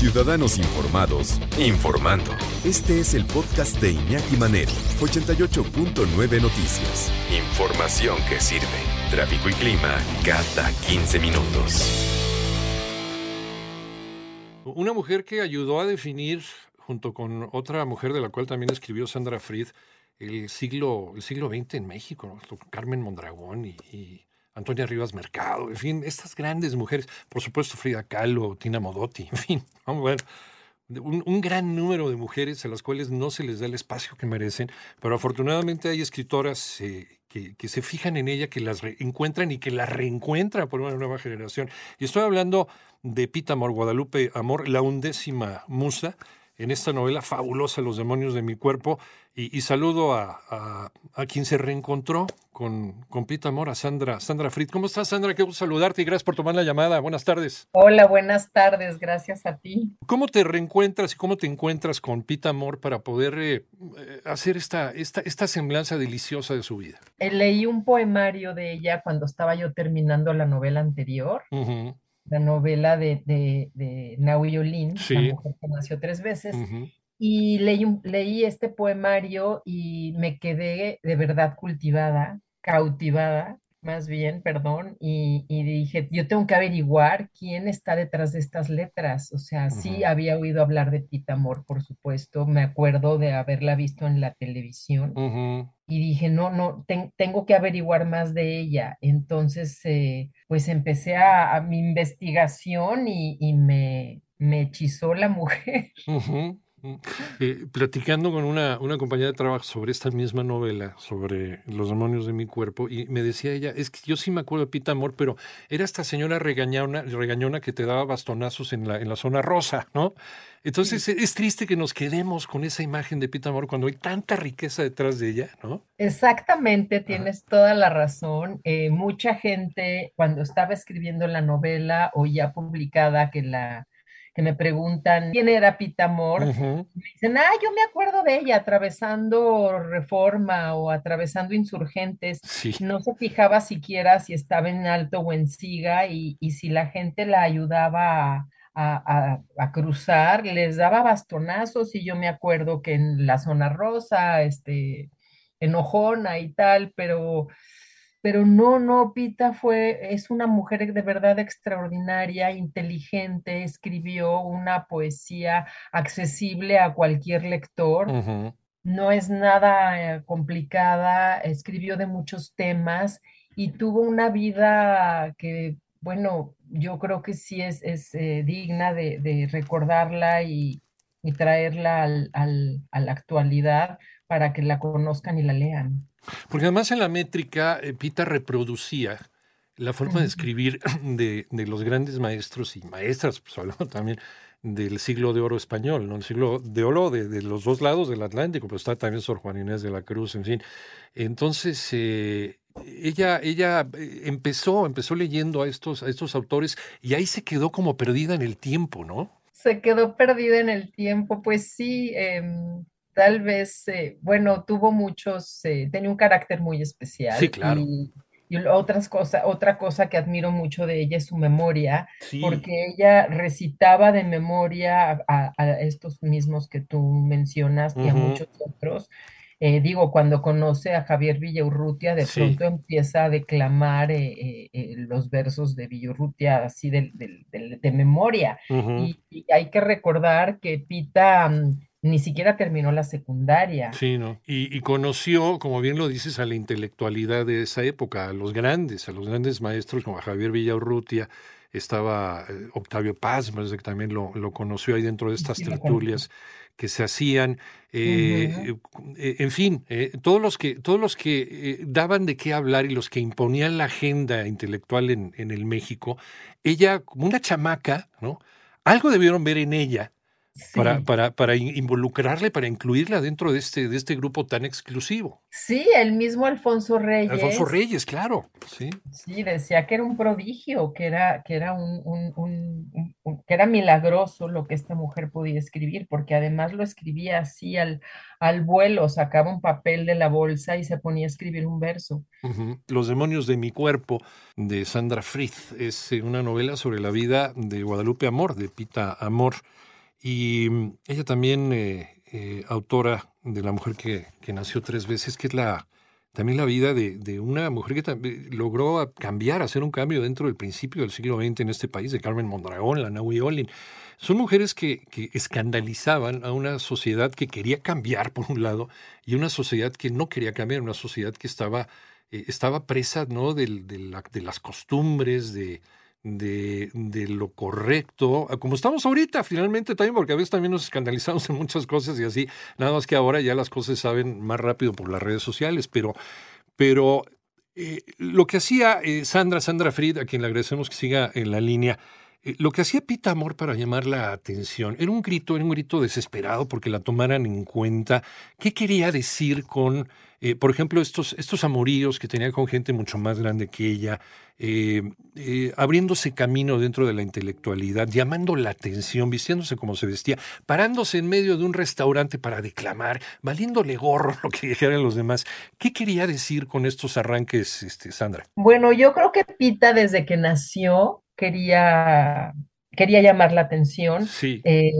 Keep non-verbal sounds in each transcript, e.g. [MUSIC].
Ciudadanos Informados, informando. Este es el podcast de Iñaki Manero, 88.9 Noticias. Información que sirve. Tráfico y clima cada 15 minutos. Una mujer que ayudó a definir, junto con otra mujer de la cual también escribió Sandra Fried, el siglo, el siglo XX en México, ¿no? Carmen Mondragón y, y Antonia Rivas Mercado, en fin, estas grandes mujeres, por supuesto Frida Kahlo, Tina Modotti, en fin, [LAUGHS] vamos a ver. Un, gran número de mujeres a las cuales no se les da el espacio que merecen, pero afortunadamente hay escritoras eh, que, se fijan en ella, que las encuentran y que las reencuentran por una nueva generación. Y estoy hablando de Pita Amor, Guadalupe Amor, la undécima musa, en esta novela fabulosa, Los demonios de mi cuerpo. Y, y saludo a, a, a, quien se reencontró con, con Pita Amor, a Sandra, Sandra Fritz. ¿Cómo estás, Sandra? Qué gusto saludarte y gracias por tomar la llamada. Buenas tardes. Hola, buenas tardes. Gracias a ti. ¿Cómo te reencuentras y cómo te encuentras con Pita Amor para poder eh, hacer esta, esta, esta semblanza deliciosa de su vida? Eh, leí un poemario de ella cuando estaba yo terminando la novela anterior. Uh -huh la novela de, de, de Naui Olin, sí. La mujer que nació tres veces, uh -huh. y leí, leí este poemario y me quedé de verdad cultivada, cautivada, más bien, perdón, y, y, dije, yo tengo que averiguar quién está detrás de estas letras. O sea, uh -huh. sí había oído hablar de Pita Amor, por supuesto, me acuerdo de haberla visto en la televisión. Uh -huh. Y dije, no, no, ten, tengo que averiguar más de ella. Entonces, eh, pues empecé a, a mi investigación y, y, me, me hechizó la [LAUGHS] mujer. Uh -huh. Eh, platicando con una, una, compañera de trabajo sobre esta misma novela, sobre los demonios de mi cuerpo, y me decía ella, es que yo sí me acuerdo de Pita Amor, pero era esta señora regañona, regañona que te daba bastonazos en la, en la zona rosa, ¿no? Entonces sí. es triste que nos quedemos con esa imagen de Pita Amor cuando hay tanta riqueza detrás de ella, ¿no? Exactamente, tienes toda la razón. Eh, mucha gente cuando estaba escribiendo la novela o ya publicada que la que me preguntan quién era Pita Amor, uh -huh. me dicen, ah, yo me acuerdo de ella atravesando Reforma o atravesando Insurgentes, sí. no se fijaba siquiera si estaba en Alto o en Siga y, y si la gente la ayudaba a, a, a, cruzar, les daba bastonazos y yo me acuerdo que en la zona rosa, este, enojona y tal, pero pero no, no, Pita fue, es una mujer de verdad extraordinaria, inteligente, escribió una poesía accesible a cualquier lector. Uh -huh. No es nada eh, complicada, escribió de muchos temas y tuvo una vida que, bueno, yo creo que sí es, es eh, digna de, de recordarla y, y traerla al, al, a la actualidad para que la conozcan y la lean. Porque además en la métrica, eh, Pita reproducía la forma de escribir [CLEARS THROAT] de, de, los grandes maestros y maestras, pues hablando también del siglo de oro español, ¿no? El siglo de oro de, de los dos lados del Atlántico, pero está también Sor Juan Inés de la Cruz, en fin. Entonces, eh, ella, ella eh, empezó, empezó leyendo a estos, a estos autores y ahí se quedó como perdida en el tiempo, ¿no? Se quedó perdida en el tiempo, pues sí, eh, tal vez, eh, bueno, tuvo muchos, eh, tenía un carácter muy especial. Sí, claro. Y, y otras cosa, otra cosa que admiro mucho de ella es su memoria, sí. porque ella recitaba de memoria a, a, estos mismos que tú mencionas y uh -huh. a muchos otros. Eh, digo, cuando conoce a Javier Villaurrutia, de sí. pronto empieza a declamar eh, eh, los versos de Villaurrutia así de, de, de, de memoria. Uh -huh. y, y, hay que recordar que Pita um, ni siquiera terminó la secundaria. Sí, ¿no? Y, y, conoció, como bien lo dices, a la intelectualidad de esa época, a los grandes, a los grandes maestros como Javier Villaurrutia, estaba eh, Octavio Paz, parece que también lo, lo, conoció ahí dentro de estas sí, tertulias que se hacían, eh, uh -huh. eh, en fin, eh, todos los que, todos los que daban de qué hablar y los que imponían la agenda intelectual en, en el México, ella, como una chamaca, ¿no? Algo debieron ver en ella Sí. Para, para, para, involucrarle, para incluirla dentro de este, de este grupo tan exclusivo. Sí, el mismo Alfonso Reyes. Alfonso Reyes, claro. Sí, sí decía que era un prodigio, que era, que era un, un, un, un, que era milagroso lo que esta mujer podía escribir, porque además lo escribía así al, al vuelo, sacaba un papel de la bolsa y se ponía a escribir un verso. Uh -huh. Los demonios de mi cuerpo, de Sandra Frith, es eh, una novela sobre la vida de Guadalupe Amor, de Pita Amor Y mm, ella también, eh, eh, autora de La mujer que, que, nació tres veces, que es la también la vida de, de una mujer que logró cambiar, hacer un cambio dentro del principio del siglo XX en este país, de Carmen Mondragón, la Naui Olin. Son mujeres que, que, escandalizaban a una sociedad que quería cambiar, por un lado, y una sociedad que no quería cambiar, una sociedad que estaba, eh, estaba presa ¿no? de, de las costumbres, de, de, de, lo correcto, como estamos ahorita finalmente también, porque a veces también nos escandalizamos en muchas cosas y así, nada más que ahora ya las cosas saben más rápido por las redes sociales, pero, pero eh, lo que hacía eh, Sandra, Sandra Fried, a quien le agradecemos que siga en la línea, eh, lo que hacía Pita Amor para llamar la atención era un grito, era un grito desesperado porque la tomaran en cuenta. ¿Qué quería decir con, eh, por ejemplo, estos, estos amoríos que tenía con gente mucho más grande que ella, eh, abriéndose camino dentro de la intelectualidad, llamando la atención, vistiéndose como se vestía, parándose en medio de un restaurante para declamar, valiéndole gorro [LAUGHS] lo que dijeran los demás? ¿Qué quería decir con estos arranques, este, Sandra? Bueno, yo creo que Pita desde que nació quería, quería llamar la atención. Sí. Eh,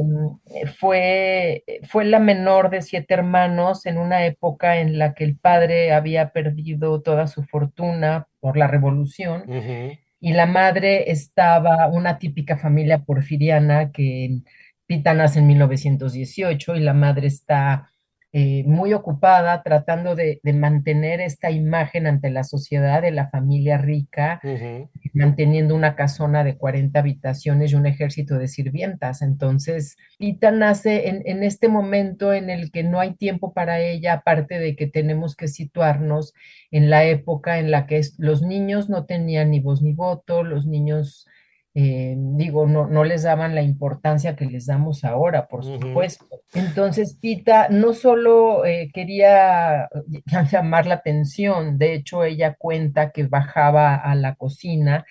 fue, fue la menor de siete hermanos en una época en la que el padre había perdido toda su fortuna por la revolución. Uh -huh. Y la madre estaba, una típica familia porfiriana que Pita nace en 1918 y la madre está eh, muy ocupada tratando de, de, mantener esta imagen ante la sociedad de la familia rica, uh -huh. manteniendo una casona de 40 habitaciones y un ejército de sirvientas. Entonces, Pita nace en, en este momento en el que no hay tiempo para ella, aparte de que tenemos que situarnos en la época en la que los niños no tenían ni voz ni voto, los niños eh, digo, no, no les daban la importancia que les damos ahora, por supuesto. Uh -huh. Entonces, Pita no solo eh, quería [LAUGHS] llamar la atención, de hecho, ella cuenta que bajaba a la cocina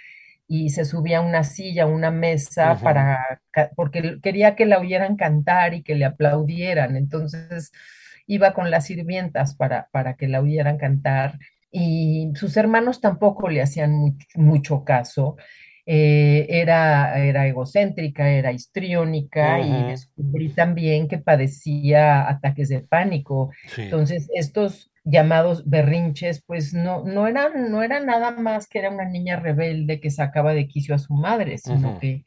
y se subía a una silla, a una mesa, uh -huh. para, porque quería que la oyeran cantar y que le aplaudieran. Entonces, iba con las sirvientas para, para que la oyeran cantar y sus hermanos tampoco le hacían mucho, mucho caso eh, era, era egocéntrica, era histriónica uh -huh. y descubrí también que padecía ataques de pánico. Sí. Entonces, estos llamados berrinches, pues no, no, eran, no era nada más que era una niña rebelde que sacaba de quicio a su madre, sino uh -huh. que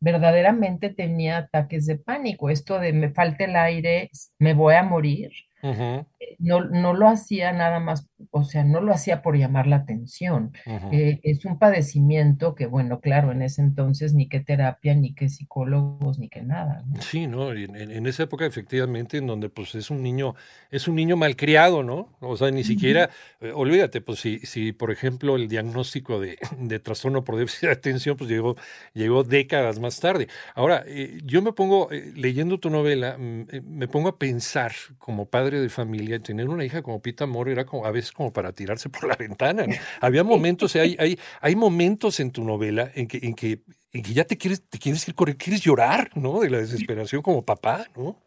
verdaderamente tenía ataques de pánico. Esto de me falta el aire, me voy a morir. Uh -huh. no, no, lo hacía nada más, o sea, no lo hacía por llamar la atención. Uh -huh. eh, es un padecimiento que, bueno, claro, en ese entonces ni qué terapia, ni qué psicólogos, ni qué nada. ¿no? Sí, ¿no? En, en, esa época, efectivamente, en donde pues es un niño, es un niño malcriado, ¿no? O sea, ni siquiera, uh -huh. eh, olvídate, pues si, si, por ejemplo, el diagnóstico de, [CLEARS THROAT] de trastorno por déficit de atención, pues llegó, llegó décadas más tarde. Ahora, eh, yo me pongo, eh, leyendo tu novela, eh, me pongo a pensar como padre de familia, tener una hija como Pita Amor era como, a veces como para tirarse [LAUGHS] por la ventana. ¿no? Había momentos, hay, hay, hay momentos en tu novela en que, en que, en que ya te quieres, te quieres ir correr, quieres llorar, ¿no? De la desesperación como papá, ¿no?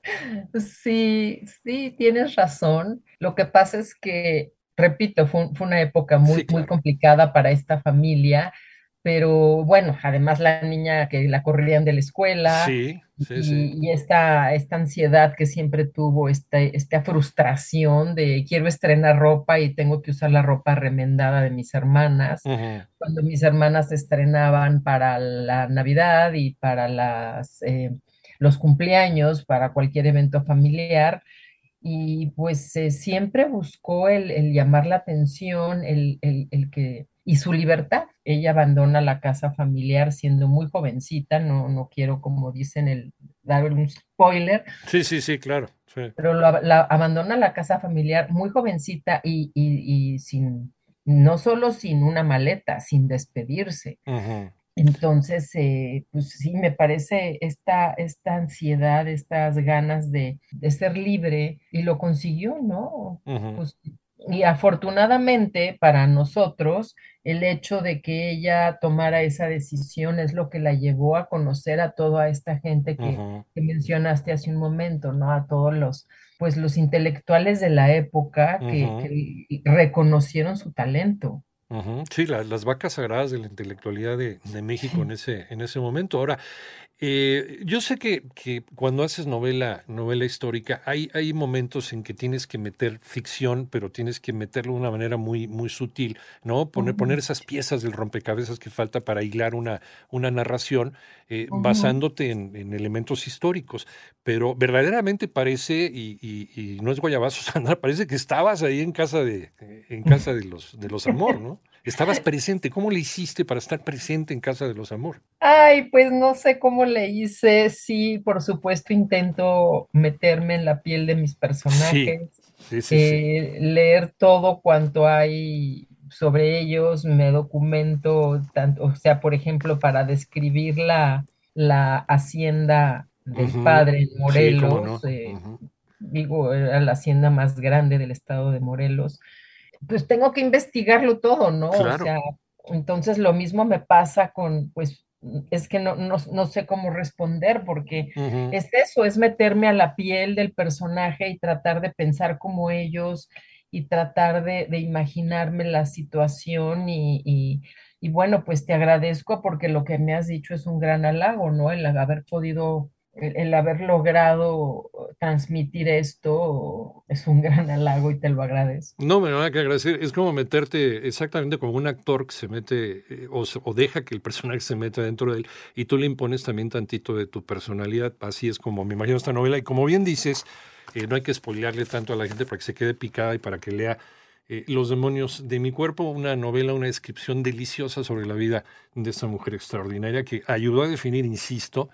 Sí, sí, tienes razón. Lo que pasa es que, repito, fue, fue una época muy, sí, claro. muy complicada para esta familia pero bueno, además la niña que la corrían de la escuela sí, sí, y, sí. y, esta, esta ansiedad que siempre tuvo, esta, esta frustración de quiero estrenar ropa y tengo que usar la ropa remendada de mis hermanas, Uh -huh. cuando mis hermanas estrenaban para la Navidad y para las, eh, los cumpleaños, para cualquier evento familiar, y pues eh, siempre buscó el, el, llamar la atención, el, el, el que y su libertad. Ella abandona la casa familiar siendo muy jovencita, no, no quiero, como dicen, el, dar un spoiler. Sí, sí, sí, claro. Sí. Pero la, la, abandona la casa familiar muy jovencita y, y, y, sin, no solo sin una maleta, sin despedirse. Uh -huh. Entonces, eh, pues sí, me parece esta, esta ansiedad, estas ganas de, de ser libre, y lo consiguió, ¿no? Uh -huh. Pues y afortunadamente para nosotros, el hecho de que ella tomara esa decisión es lo que la llevó a conocer a toda esta gente que, uh -huh. que mencionaste hace un momento, ¿no? A todos los, pues los intelectuales de la época que, uh -huh. que reconocieron su talento. Sí, las vacas sagradas de la intelectualidad de, México en ese, en ese momento. Ahora, eh, yo sé que, que, cuando haces novela, novela histórica, hay, hay momentos en que tienes que meter ficción, pero tienes que meterlo de una manera muy, muy sutil, ¿no? Poner, poner esas piezas del rompecabezas que falta para hilar una, una narración eh, basándote en, elementos históricos. Pero verdaderamente parece, y, y, no es guayabazo, [LAUGHS] Sandra, parece que estabas ahí en casa de, en [LAUGHS] casa de los, de los amor, ¿no? Estabas presente. ¿Cómo le hiciste para estar presente en Casa de los Amor? Ay, pues no sé cómo le hice. Sí, por supuesto, intento meterme en la piel de mis personajes, eh, leer todo cuanto hay sobre ellos, me documento, tanto, o sea, por ejemplo, para describir la, la hacienda del padre en Morelos, eh, digo, era la hacienda más grande del estado de Morelos pues tengo que investigarlo todo, ¿no? O sea, entonces lo mismo me pasa con, pues, es que no, no, sé cómo responder porque es eso, es meterme a la piel del personaje y tratar de pensar como ellos y tratar de, imaginarme la situación y, y, bueno, pues te agradezco porque lo que me has dicho es un gran halago, ¿no? El haber podido el, haber logrado transmitir esto es un [LAUGHS] gran halago y te lo agradezco. No, me nada que agradecer. Es como meterte exactamente como un actor que se mete eh, o, deja que el personaje se meta dentro de él y tú le impones también tantito de tu personalidad. Así es como me imagino esta novela. Y como bien dices, eh, no hay que spoilearle tanto a la gente para que se quede picada y para que lea eh, Los demonios de mi cuerpo, una novela, una descripción deliciosa sobre la vida de esta mujer extraordinaria que ayudó a definir, insisto,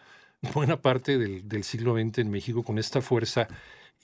buena parte del, del siglo XX en México con esta fuerza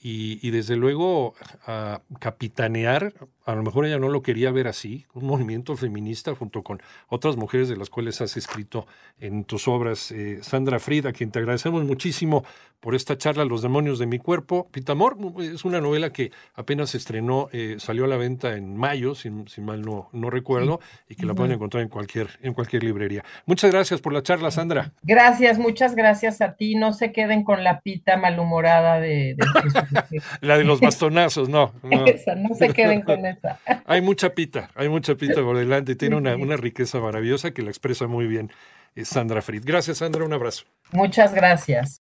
y, desde luego a capitanear, a lo mejor ella no lo quería ver así, un movimiento feminista junto con otras mujeres de las cuales has escrito en tus obras. Eh, Sandra Frida, a quien te agradecemos muchísimo por esta charla, Los demonios de mi cuerpo. Pitamor es una novela que apenas se estrenó, eh, salió a la venta en mayo, si, mal no, no recuerdo, y que la pueden encontrar en cualquier, en cualquier librería. Muchas gracias por la charla, Sandra. Gracias, muchas gracias a ti. No se queden con la pita malhumorada de, de [LAUGHS] [LAUGHS] la de los bastonazos, no. No. [LAUGHS] Esa, no se queden con [LAUGHS] esa. hay mucha pita, hay mucha pita por delante y tiene una, una riqueza maravillosa que la expresa muy bien eh, Sandra Fritz. Gracias, Sandra, un abrazo. Muchas gracias.